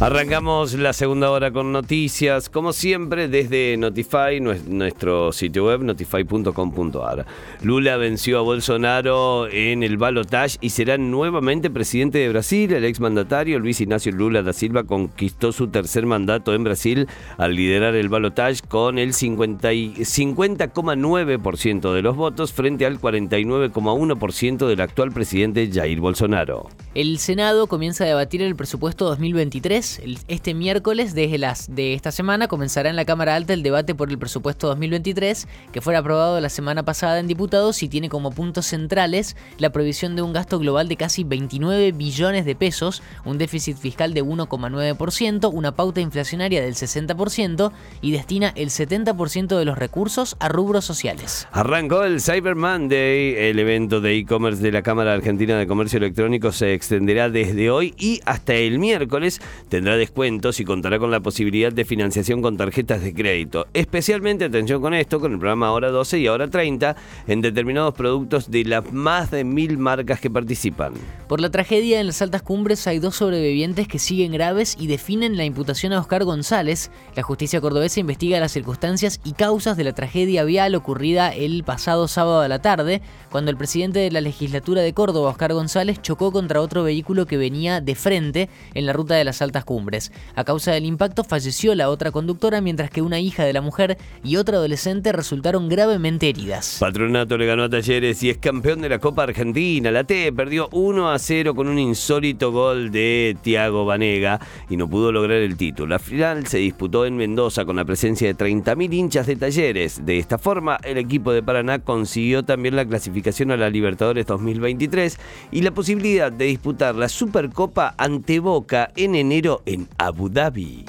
Arrancamos la segunda hora con noticias, como siempre, desde Notify, nuestro sitio web, notify.com.ar. Lula venció a Bolsonaro en el balotage y será nuevamente presidente de Brasil. El exmandatario Luis Ignacio Lula da Silva conquistó su tercer mandato en Brasil al liderar el balotage con el 50,9% de los votos frente al 49,1% del actual presidente Jair Bolsonaro. El Senado comienza a debatir el presupuesto 2023 este miércoles, desde las de esta semana, comenzará en la Cámara Alta el debate por el presupuesto 2023, que fue aprobado la semana pasada en diputados y tiene como puntos centrales la previsión de un gasto global de casi 29 billones de pesos, un déficit fiscal de 1,9%, una pauta inflacionaria del 60% y destina el 70% de los recursos a rubros sociales. Arrancó el Cyber Monday, el evento de e-commerce de la Cámara Argentina de Comercio Electrónico se extenderá desde hoy y hasta el miércoles tendrá descuentos y contará con la posibilidad de financiación con tarjetas de crédito. Especialmente atención con esto, con el programa Ahora 12 y Ahora 30, en determinados productos de las más de mil marcas que participan. Por la tragedia en las altas cumbres hay dos sobrevivientes que siguen graves y definen la imputación a Oscar González. La justicia cordobesa investiga las circunstancias y causas de la tragedia vial ocurrida el pasado sábado a la tarde, cuando el presidente de la legislatura de Córdoba, Oscar González, chocó contra otro vehículo que venía de frente en la ruta de las altas cumbres. A causa del impacto falleció la otra conductora, mientras que una hija de la mujer y otra adolescente resultaron gravemente heridas. Patronato le ganó a Talleres y es campeón de la Copa Argentina. La T perdió 1 a 0 con un insólito gol de Tiago Vanega y no pudo lograr el título. La final se disputó en Mendoza con la presencia de 30.000 hinchas de Talleres. De esta forma, el equipo de Paraná consiguió también la clasificación a la Libertadores 2023 y la posibilidad de disputar la Supercopa ante Boca en enero en Abu Dhabi.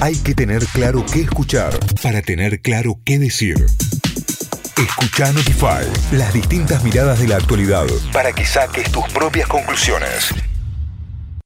Hay que tener claro qué escuchar para tener claro qué decir. Escucha Notify, las distintas miradas de la actualidad para que saques tus propias conclusiones.